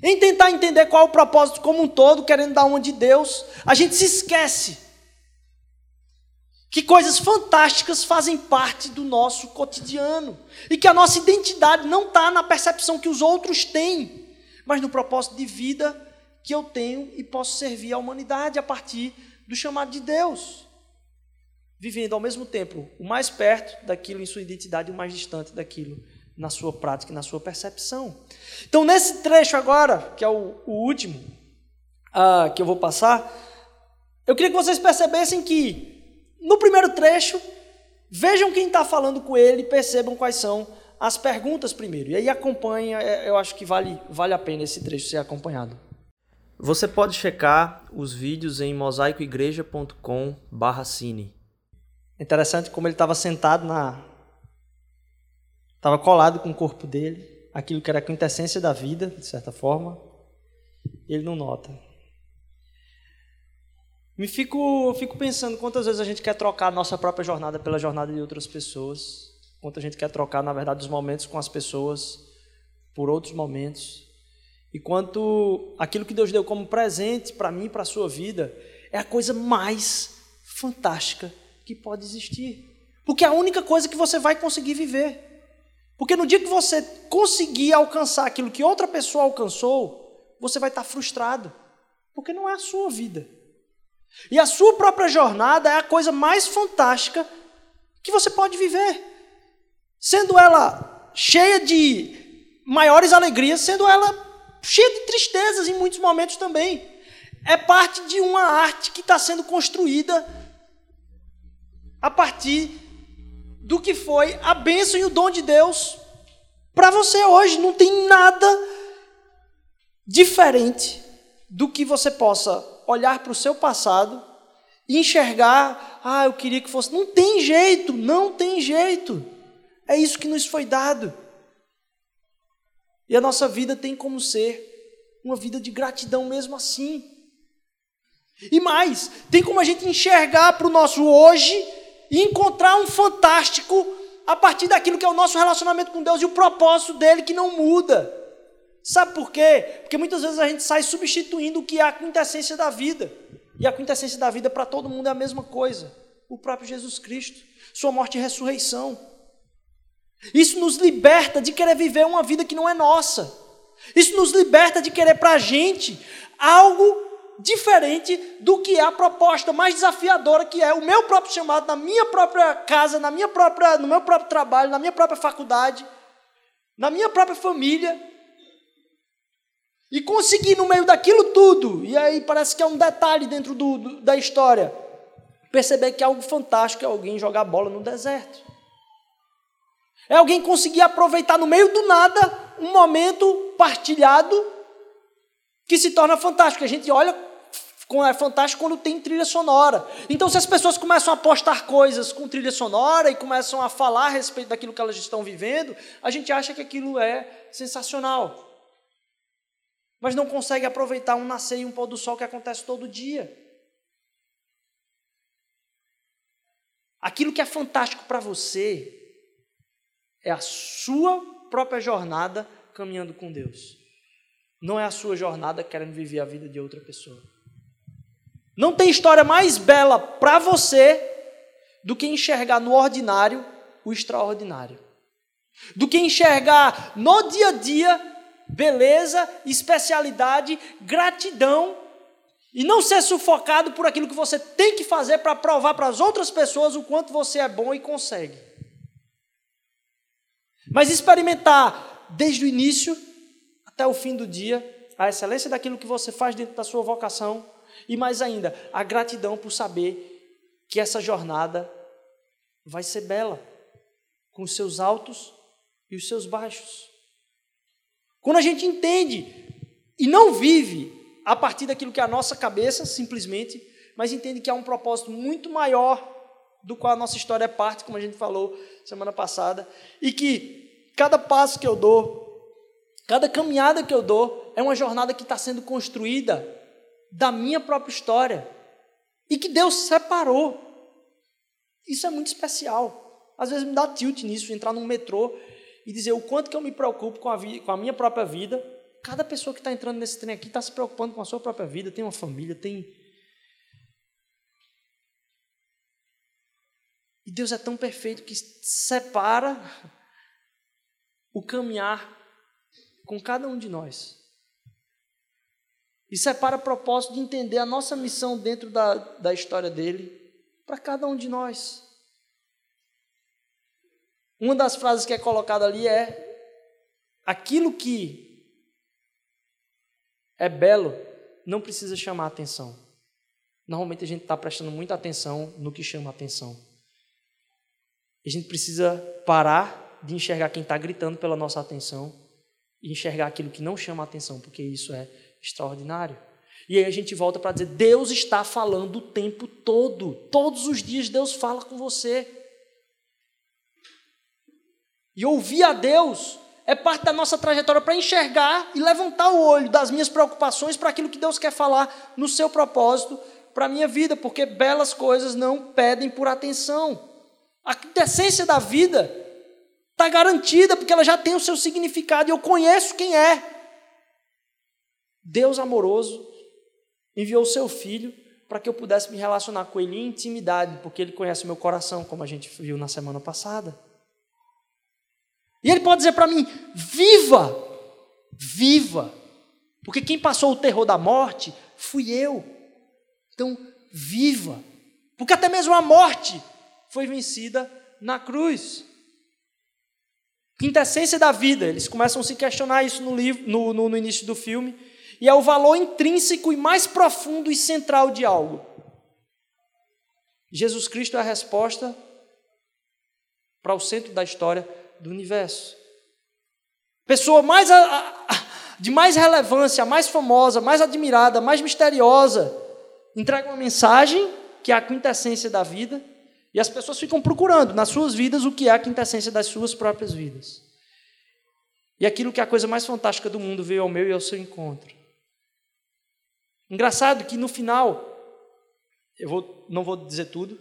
em tentar entender qual é o propósito como um todo, querendo dar uma de Deus, a gente se esquece que coisas fantásticas fazem parte do nosso cotidiano e que a nossa identidade não está na percepção que os outros têm, mas no propósito de vida que eu tenho e posso servir à humanidade a partir do chamado de Deus vivendo ao mesmo tempo o mais perto daquilo em sua identidade e o mais distante daquilo na sua prática e na sua percepção. Então, nesse trecho agora, que é o, o último uh, que eu vou passar, eu queria que vocês percebessem que, no primeiro trecho, vejam quem está falando com ele percebam quais são as perguntas primeiro. E aí acompanha, é, eu acho que vale, vale a pena esse trecho ser acompanhado. Você pode checar os vídeos em mosaicoigreja.com/cine. Interessante como ele estava sentado na. Estava colado com o corpo dele, aquilo que era a quintessência da vida, de certa forma. Ele não nota. Me fico, fico pensando quantas vezes a gente quer trocar a nossa própria jornada pela jornada de outras pessoas. Quanto a gente quer trocar, na verdade, os momentos com as pessoas por outros momentos. E quanto aquilo que Deus deu como presente para mim e para a sua vida é a coisa mais fantástica que pode existir. Porque é a única coisa que você vai conseguir viver. Porque no dia que você conseguir alcançar aquilo que outra pessoa alcançou, você vai estar frustrado. Porque não é a sua vida. E a sua própria jornada é a coisa mais fantástica que você pode viver. Sendo ela cheia de maiores alegrias, sendo ela cheia de tristezas em muitos momentos também. É parte de uma arte que está sendo construída a partir do que foi a bênção e o dom de Deus para você hoje. Não tem nada diferente do que você possa olhar para o seu passado e enxergar, ah, eu queria que fosse. Não tem jeito, não tem jeito. É isso que nos foi dado. E a nossa vida tem como ser uma vida de gratidão mesmo assim. E mais, tem como a gente enxergar para o nosso hoje e encontrar um fantástico a partir daquilo que é o nosso relacionamento com Deus e o propósito dele que não muda. Sabe por quê? Porque muitas vezes a gente sai substituindo o que é a quintessência da vida. E a quintessência da vida para todo mundo é a mesma coisa: o próprio Jesus Cristo, Sua morte e ressurreição. Isso nos liberta de querer viver uma vida que não é nossa. Isso nos liberta de querer para a gente algo diferente do que é a proposta mais desafiadora que é o meu próprio chamado na minha própria casa, na minha própria, no meu próprio trabalho, na minha própria faculdade, na minha própria família. E conseguir no meio daquilo tudo, e aí parece que é um detalhe dentro do, do, da história, perceber que é algo fantástico é alguém jogar bola no deserto. É alguém conseguir aproveitar no meio do nada um momento partilhado que se torna fantástico. A gente olha é fantástico quando tem trilha sonora. Então, se as pessoas começam a postar coisas com trilha sonora e começam a falar a respeito daquilo que elas estão vivendo, a gente acha que aquilo é sensacional. Mas não consegue aproveitar um nascer e um pôr do sol que acontece todo dia. Aquilo que é fantástico para você é a sua própria jornada caminhando com Deus. Não é a sua jornada querendo viver a vida de outra pessoa. Não tem história mais bela para você do que enxergar no ordinário o extraordinário. Do que enxergar no dia a dia beleza, especialidade, gratidão e não ser sufocado por aquilo que você tem que fazer para provar para as outras pessoas o quanto você é bom e consegue. Mas experimentar desde o início até o fim do dia a excelência daquilo que você faz dentro da sua vocação e mais ainda, a gratidão por saber que essa jornada vai ser bela, com os seus altos e os seus baixos. Quando a gente entende e não vive a partir daquilo que é a nossa cabeça, simplesmente, mas entende que há um propósito muito maior do qual a nossa história é parte, como a gente falou semana passada, e que cada passo que eu dou, cada caminhada que eu dou, é uma jornada que está sendo construída da minha própria história e que Deus separou. Isso é muito especial. Às vezes me dá tilt nisso, entrar num metrô e dizer o quanto que eu me preocupo com a, com a minha própria vida. Cada pessoa que está entrando nesse trem aqui está se preocupando com a sua própria vida, tem uma família, tem. E Deus é tão perfeito que separa o caminhar com cada um de nós. E separa o propósito de entender a nossa missão dentro da, da história dele para cada um de nós. Uma das frases que é colocada ali é: aquilo que é belo não precisa chamar atenção. Normalmente a gente está prestando muita atenção no que chama atenção. A gente precisa parar de enxergar quem está gritando pela nossa atenção e enxergar aquilo que não chama atenção, porque isso é extraordinário. E aí a gente volta para dizer: Deus está falando o tempo todo, todos os dias Deus fala com você. E ouvir a Deus é parte da nossa trajetória para enxergar e levantar o olho das minhas preocupações para aquilo que Deus quer falar no seu propósito para a minha vida, porque belas coisas não pedem por atenção. A essência da vida está garantida, porque ela já tem o seu significado e eu conheço quem é. Deus amoroso enviou o seu filho para que eu pudesse me relacionar com ele em intimidade, porque ele conhece o meu coração, como a gente viu na semana passada. E ele pode dizer para mim: viva, viva, porque quem passou o terror da morte fui eu. Então, viva, porque até mesmo a morte foi vencida na cruz. Quintessência da vida, eles começam a se questionar isso no, livro, no, no, no início do filme, e é o valor intrínseco e mais profundo e central de algo. Jesus Cristo é a resposta para o centro da história do universo. Pessoa mais de mais relevância, mais famosa, mais admirada, mais misteriosa, entrega uma mensagem que é a quintessência da vida, e as pessoas ficam procurando nas suas vidas o que é a quintessência das suas próprias vidas. E aquilo que é a coisa mais fantástica do mundo veio ao meu e ao seu encontro. Engraçado que no final, eu vou, não vou dizer tudo,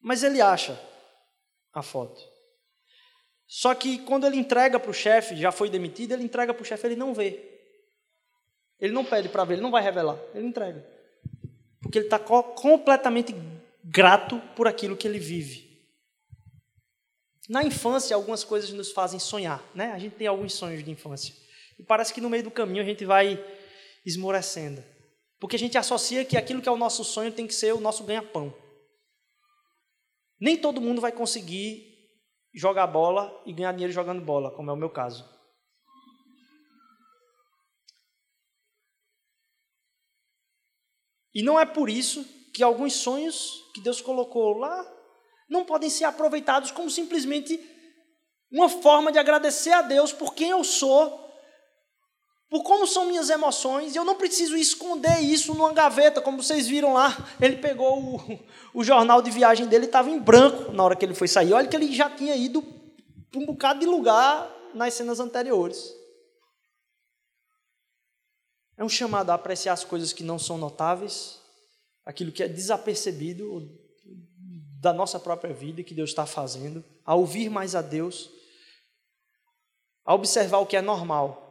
mas ele acha a foto. Só que quando ele entrega para o chefe, já foi demitido, ele entrega para o chefe, ele não vê. Ele não pede para ver, ele não vai revelar, ele entrega. Porque ele está completamente grato por aquilo que ele vive. Na infância, algumas coisas nos fazem sonhar, né? A gente tem alguns sonhos de infância. E parece que no meio do caminho a gente vai esmorecendo. Porque a gente associa que aquilo que é o nosso sonho tem que ser o nosso ganha-pão. Nem todo mundo vai conseguir jogar bola e ganhar dinheiro jogando bola, como é o meu caso. E não é por isso que alguns sonhos que Deus colocou lá não podem ser aproveitados como simplesmente uma forma de agradecer a Deus por quem eu sou por como são minhas emoções, e eu não preciso esconder isso numa gaveta, como vocês viram lá. Ele pegou o, o jornal de viagem dele estava em branco na hora que ele foi sair. Olha que ele já tinha ido para um bocado de lugar nas cenas anteriores. É um chamado a apreciar as coisas que não são notáveis, aquilo que é desapercebido da nossa própria vida que Deus está fazendo, a ouvir mais a Deus, a observar o que é normal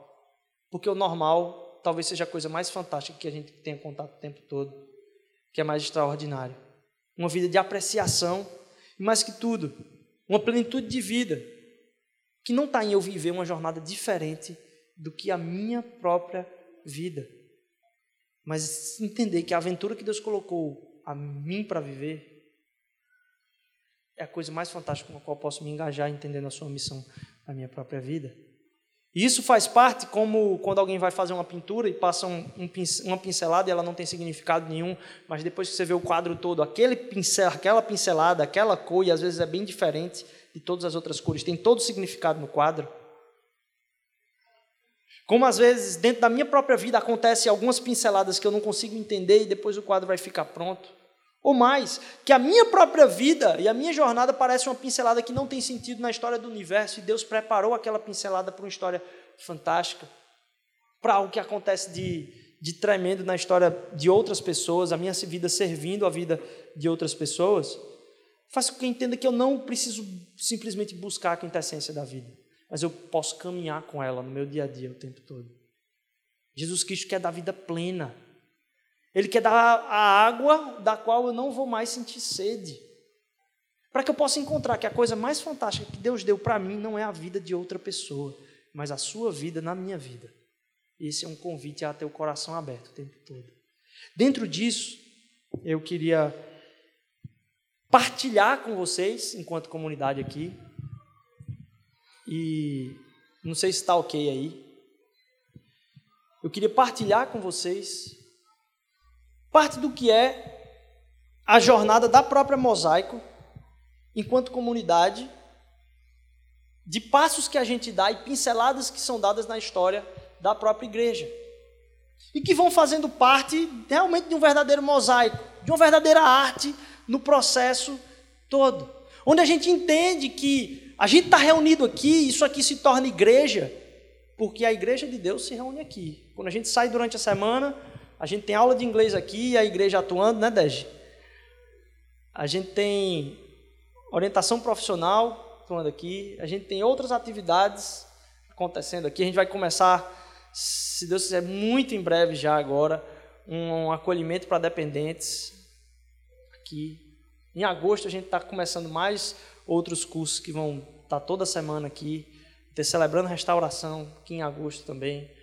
porque o normal talvez seja a coisa mais fantástica que a gente tenha contato o tempo todo, que é mais extraordinário. Uma vida de apreciação, e mais que tudo, uma plenitude de vida, que não está em eu viver uma jornada diferente do que a minha própria vida. Mas entender que a aventura que Deus colocou a mim para viver é a coisa mais fantástica com a qual posso me engajar entendendo a sua missão na minha própria vida. Isso faz parte como quando alguém vai fazer uma pintura e passa um, um, uma pincelada e ela não tem significado nenhum, mas depois que você vê o quadro todo, aquele pincel, aquela pincelada, aquela cor, e às vezes é bem diferente de todas as outras cores, tem todo o significado no quadro. Como às vezes dentro da minha própria vida acontece algumas pinceladas que eu não consigo entender e depois o quadro vai ficar pronto. Ou mais, que a minha própria vida e a minha jornada parece uma pincelada que não tem sentido na história do universo e Deus preparou aquela pincelada para uma história fantástica, para algo que acontece de, de tremendo na história de outras pessoas, a minha vida servindo a vida de outras pessoas. Faz com que eu entenda que eu não preciso simplesmente buscar a quintessência da vida, mas eu posso caminhar com ela no meu dia a dia o tempo todo. Jesus Cristo quer dar vida plena. Ele quer dar a água da qual eu não vou mais sentir sede. Para que eu possa encontrar que a coisa mais fantástica que Deus deu para mim não é a vida de outra pessoa, mas a sua vida na minha vida. Esse é um convite a ter o coração aberto o tempo todo. Dentro disso, eu queria partilhar com vocês, enquanto comunidade aqui, e não sei se está ok aí. Eu queria partilhar com vocês parte do que é a jornada da própria Mosaico, enquanto comunidade, de passos que a gente dá e pinceladas que são dadas na história da própria igreja. E que vão fazendo parte realmente de um verdadeiro mosaico, de uma verdadeira arte no processo todo. Onde a gente entende que a gente está reunido aqui, isso aqui se torna igreja, porque a igreja de Deus se reúne aqui. Quando a gente sai durante a semana, a gente tem aula de inglês aqui a igreja atuando, né, Dege? A gente tem orientação profissional atuando aqui. A gente tem outras atividades acontecendo aqui. A gente vai começar, se Deus quiser, muito em breve já agora, um acolhimento para dependentes aqui. Em agosto a gente está começando mais outros cursos que vão estar tá toda semana aqui. Ter celebrando restauração aqui em agosto também.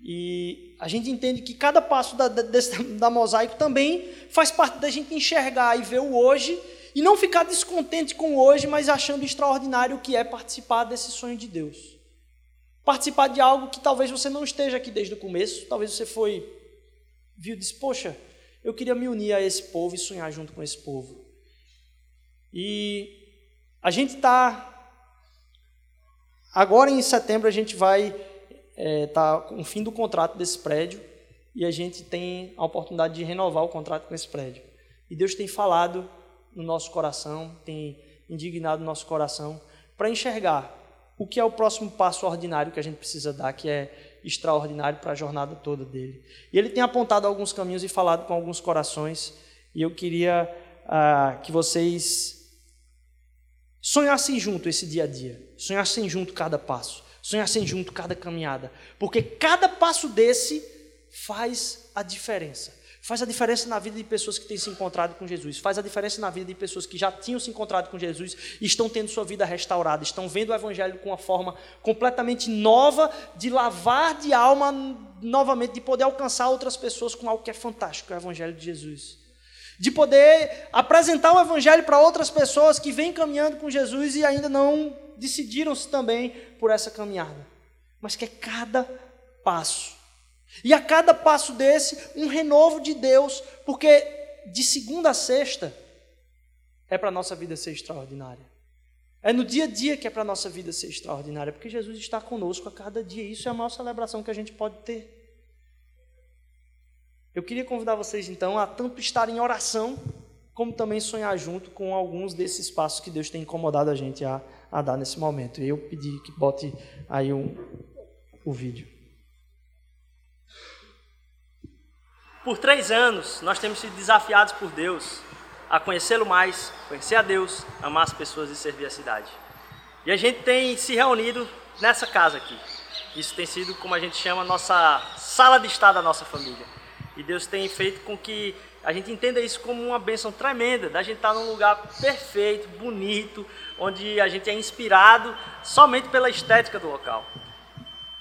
E a gente entende que cada passo da, da, da mosaico também faz parte da gente enxergar e ver o hoje e não ficar descontente com o hoje, mas achando extraordinário o que é participar desse sonho de Deus. Participar de algo que talvez você não esteja aqui desde o começo, talvez você foi, viu disse, poxa, eu queria me unir a esse povo e sonhar junto com esse povo. E a gente está. Agora em setembro a gente vai está é, tá com o fim do contrato desse prédio e a gente tem a oportunidade de renovar o contrato com esse prédio. E Deus tem falado no nosso coração, tem indignado no nosso coração para enxergar o que é o próximo passo ordinário que a gente precisa dar, que é extraordinário para a jornada toda dele. E ele tem apontado alguns caminhos e falado com alguns corações, e eu queria ah, que vocês sonhassem junto esse dia a dia, sonhassem junto cada passo, sonhassem junto cada caminhada, porque cada passo desse faz a diferença. Faz a diferença na vida de pessoas que têm se encontrado com Jesus. Faz a diferença na vida de pessoas que já tinham se encontrado com Jesus e estão tendo sua vida restaurada. Estão vendo o Evangelho com uma forma completamente nova de lavar de alma novamente, de poder alcançar outras pessoas com algo que é fantástico o Evangelho de Jesus. De poder apresentar o Evangelho para outras pessoas que vêm caminhando com Jesus e ainda não decidiram-se também por essa caminhada. Mas que é cada passo e a cada passo desse, um renovo de Deus, porque de segunda a sexta é para a nossa vida ser extraordinária. É no dia a dia que é para a nossa vida ser extraordinária, porque Jesus está conosco a cada dia. Isso é a maior celebração que a gente pode ter. Eu queria convidar vocês então a tanto estar em oração, como também sonhar junto com alguns desses passos que Deus tem incomodado a gente a, a dar nesse momento. Eu pedi que bote aí um, o vídeo. Por três anos, nós temos sido desafiados por Deus a conhecê-lo mais, conhecer a Deus, amar as pessoas e servir a cidade. E a gente tem se reunido nessa casa aqui. Isso tem sido, como a gente chama, nossa sala de estar da nossa família. E Deus tem feito com que a gente entenda isso como uma bênção tremenda, da gente estar num lugar perfeito, bonito, onde a gente é inspirado somente pela estética do local.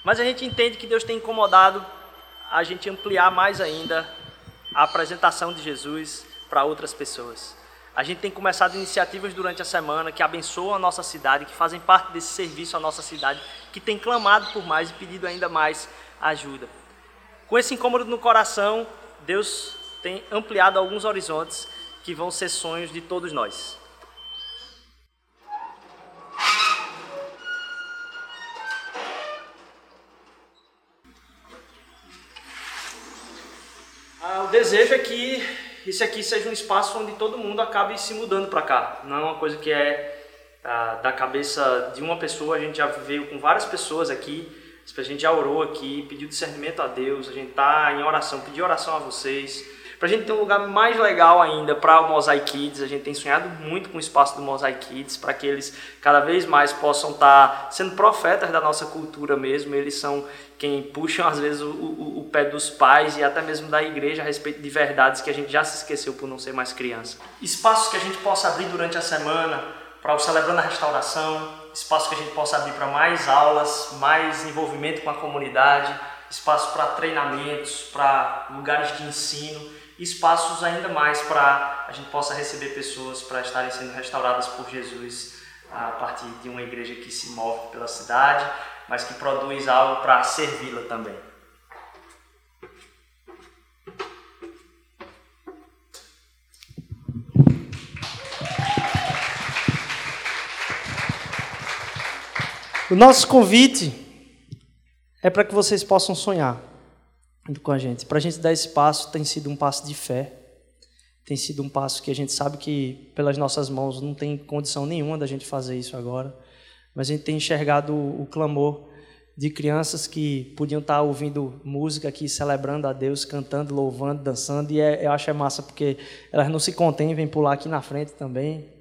Mas a gente entende que Deus tem incomodado a gente ampliar mais ainda a apresentação de Jesus para outras pessoas. A gente tem começado iniciativas durante a semana que abençoam a nossa cidade, que fazem parte desse serviço à nossa cidade, que tem clamado por mais e pedido ainda mais ajuda. Com esse incômodo no coração, Deus tem ampliado alguns horizontes que vão ser sonhos de todos nós. o desejo é que esse aqui seja um espaço onde todo mundo acabe se mudando para cá. Não é uma coisa que é ah, da cabeça de uma pessoa. A gente já veio com várias pessoas aqui. A gente já orou aqui, pediu discernimento a Deus. A gente está em oração, pediu oração a vocês. Para a gente ter um lugar mais legal ainda para o Mosaic Kids, a gente tem sonhado muito com o espaço do Mosaic Kids, para que eles cada vez mais possam estar tá sendo profetas da nossa cultura mesmo. Eles são quem puxam às vezes o, o, o, pé dos pais e até mesmo da igreja a respeito de verdades que a gente já se esqueceu por não ser mais criança. Espaços que a gente possa abrir durante a semana para o Celebrando a Restauração, espaço que a gente possa abrir para mais aulas, mais envolvimento com a comunidade, espaço para treinamentos, para lugares de ensino, espaços ainda mais para a gente possa receber pessoas para estarem sendo restauradas por Jesus a partir de uma igreja que se move pela cidade, mas que produz algo para servi-la também. O nosso convite é para que vocês possam sonhar com a gente. Para a gente dar esse passo, tem sido um passo de fé, tem sido um passo que a gente sabe que pelas nossas mãos não tem condição nenhuma da gente fazer isso agora mas a gente tem enxergado o, o clamor de crianças que podiam estar ouvindo música aqui, celebrando a Deus, cantando, louvando, dançando, e é, eu acho é massa porque elas não se contêm, vêm pular aqui na frente também.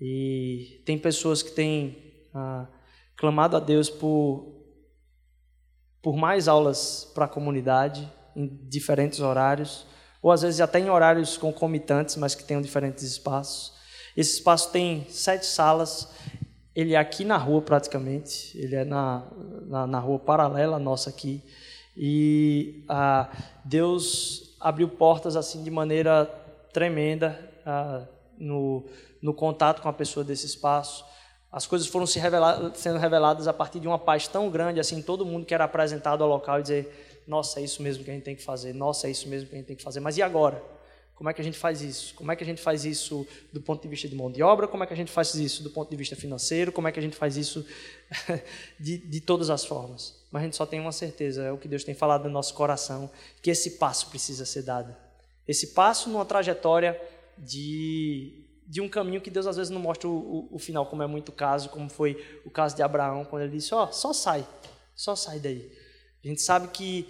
E tem pessoas que têm ah, clamado a Deus por, por mais aulas para a comunidade, em diferentes horários, ou às vezes até em horários concomitantes, mas que tenham diferentes espaços. Esse espaço tem sete salas ele é aqui na rua praticamente, ele é na, na, na rua paralela nossa aqui. E ah, Deus abriu portas assim de maneira tremenda ah, no, no contato com a pessoa desse espaço. As coisas foram se sendo reveladas a partir de uma paz tão grande, assim, todo mundo que era apresentado ao local e dizer: Nossa, é isso mesmo que a gente tem que fazer, nossa, é isso mesmo que a gente tem que fazer. Mas e agora? Como é que a gente faz isso? Como é que a gente faz isso do ponto de vista de mão de obra? Como é que a gente faz isso do ponto de vista financeiro? Como é que a gente faz isso de, de todas as formas? Mas a gente só tem uma certeza, é o que Deus tem falado no nosso coração, que esse passo precisa ser dado. Esse passo numa trajetória de, de um caminho que Deus às vezes não mostra o, o, o final, como é muito caso, como foi o caso de Abraão, quando ele disse, ó, oh, só sai, só sai daí. A gente sabe que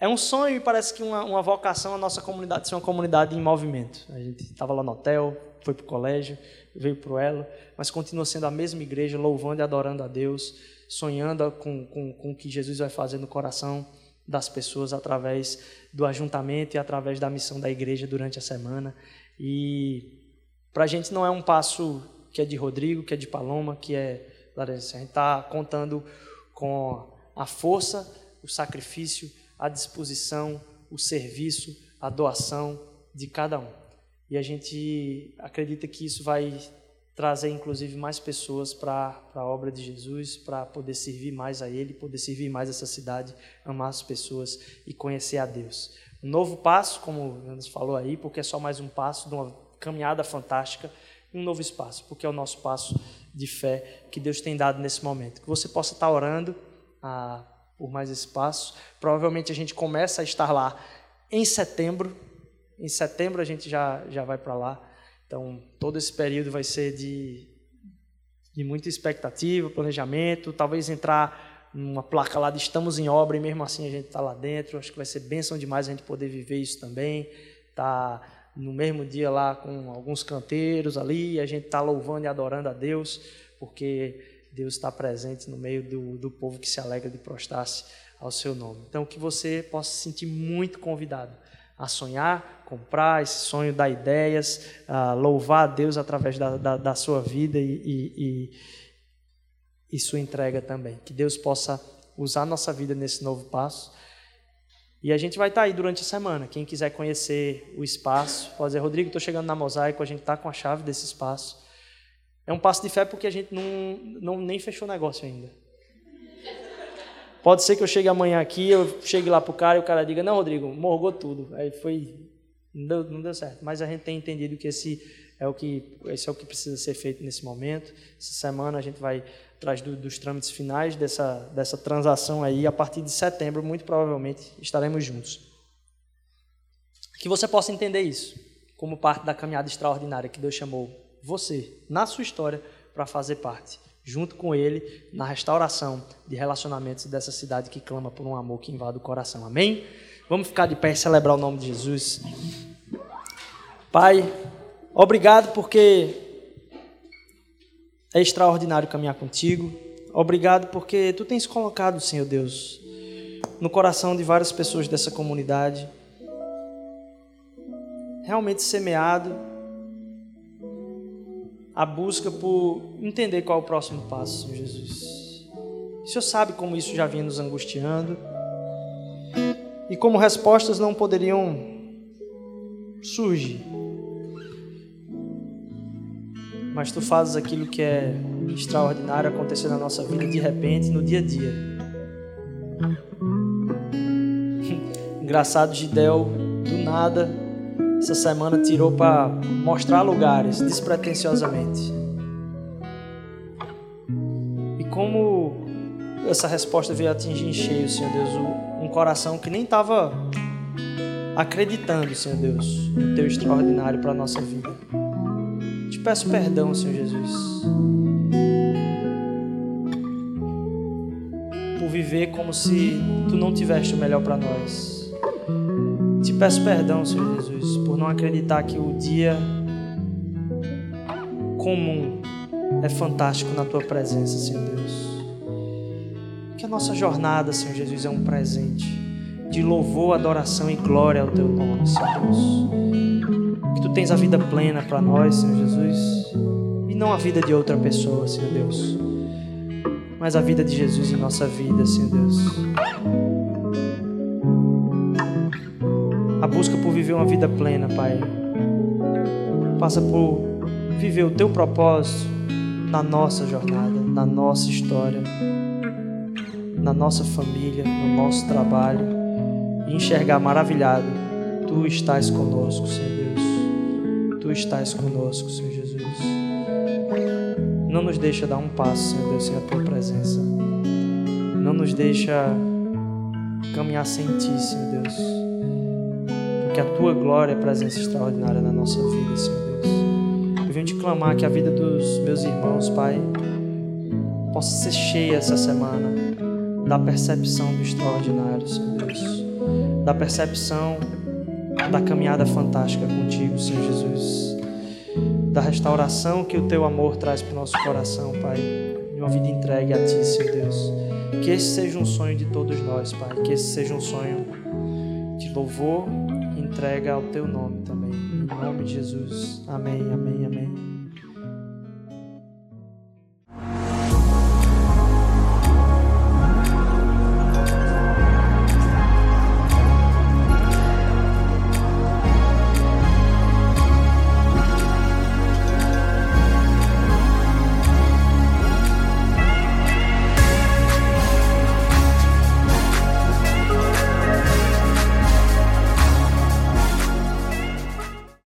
é um sonho e parece que uma, uma vocação a nossa comunidade ser uma comunidade em movimento. A gente estava lá no hotel, foi para o colégio, veio para o Elo, mas continua sendo a mesma igreja, louvando e adorando a Deus, sonhando com, com, com o que Jesus vai fazer no coração das pessoas através do ajuntamento e através da missão da igreja durante a semana. E para a gente não é um passo que é de Rodrigo, que é de Paloma, que é Larissa. A gente está contando com a força, o sacrifício, a disposição, o serviço, a doação de cada um. E a gente acredita que isso vai trazer, inclusive, mais pessoas para a obra de Jesus, para poder servir mais a Ele, poder servir mais essa cidade, amar as pessoas e conhecer a Deus. Um novo passo, como o falou aí, porque é só mais um passo de uma caminhada fantástica e um novo espaço, porque é o nosso passo de fé que Deus tem dado nesse momento. Que você possa estar orando ah, por mais espaço. Provavelmente a gente começa a estar lá em setembro. Em setembro a gente já, já vai para lá. Então, todo esse período vai ser de, de muita expectativa, planejamento, talvez entrar numa placa lá de estamos em obra e mesmo assim a gente está lá dentro. Acho que vai ser bênção demais a gente poder viver isso também. Tá no mesmo dia lá com alguns canteiros ali, a gente está louvando e adorando a Deus, porque Deus está presente no meio do, do povo que se alegra de prostrar-se ao seu nome. Então, que você possa se sentir muito convidado a sonhar, comprar esse sonho, dar ideias, louvar a Deus através da, da, da sua vida e, e, e, e sua entrega também. Que Deus possa usar a nossa vida nesse novo passo e a gente vai estar tá aí durante a semana. Quem quiser conhecer o espaço, pode dizer, Rodrigo, estou chegando na Mosaico, a gente está com a chave desse espaço. É um passo de fé porque a gente não, não nem fechou o negócio ainda. Pode ser que eu chegue amanhã aqui, eu chegue lá para o cara e o cara diga, não, Rodrigo, morgou tudo. Aí foi, não deu, não deu certo. Mas a gente tem entendido que esse é o que, esse é o que precisa ser feito nesse momento. Essa semana a gente vai atrás do, dos trâmites finais dessa, dessa transação aí. A partir de setembro, muito provavelmente, estaremos juntos. Que você possa entender isso como parte da caminhada extraordinária que Deus chamou você, na sua história, para fazer parte, junto com Ele, na restauração de relacionamentos dessa cidade que clama por um amor que invade o coração. Amém? Vamos ficar de pé e celebrar o nome de Jesus. Pai, obrigado porque é extraordinário caminhar contigo. Obrigado porque tu tens colocado, Senhor Deus, no coração de várias pessoas dessa comunidade, realmente semeado a busca por entender qual é o próximo passo, Senhor Jesus. O Senhor sabe como isso já vinha nos angustiando e como respostas não poderiam surgir mas tu fazes aquilo que é extraordinário acontecer na nossa vida de repente, no dia a dia. Engraçado, Gidel, do nada, essa semana tirou para mostrar lugares, despretensiosamente. E como essa resposta veio atingir em cheio, Senhor Deus, um coração que nem estava acreditando, Senhor Deus, no teu extraordinário para nossa vida peço perdão, Senhor Jesus, por viver como se tu não tiveste o melhor para nós. Te peço perdão, Senhor Jesus, por não acreditar que o dia comum é fantástico na tua presença, Senhor Deus. Que a nossa jornada, Senhor Jesus, é um presente de louvor, adoração e glória ao teu nome, Senhor Deus tens a vida plena para nós, Senhor Jesus, e não a vida de outra pessoa, Senhor Deus, mas a vida de Jesus em nossa vida, Senhor Deus. A busca por viver uma vida plena, Pai, passa por viver o teu propósito na nossa jornada, na nossa história, na nossa família, no nosso trabalho. E enxergar maravilhado, tu estás conosco, Senhor Deus estás conosco, Senhor Jesus. Não nos deixa dar um passo, Senhor Deus, sem a tua presença. Não nos deixa caminhar sem ti, Senhor Deus. Porque a tua glória é presença extraordinária na nossa vida, Senhor Deus. Eu venho te clamar que a vida dos meus irmãos, Pai, possa ser cheia essa semana da percepção do extraordinário, Senhor Deus, da percepção da caminhada fantástica contigo, Senhor Jesus, da restauração que o teu amor traz para o nosso coração, Pai, de uma vida entregue a ti, Senhor Deus. Que esse seja um sonho de todos nós, Pai, que esse seja um sonho de louvor e entrega ao teu nome também. Em nome de Jesus. Amém, amém, amém.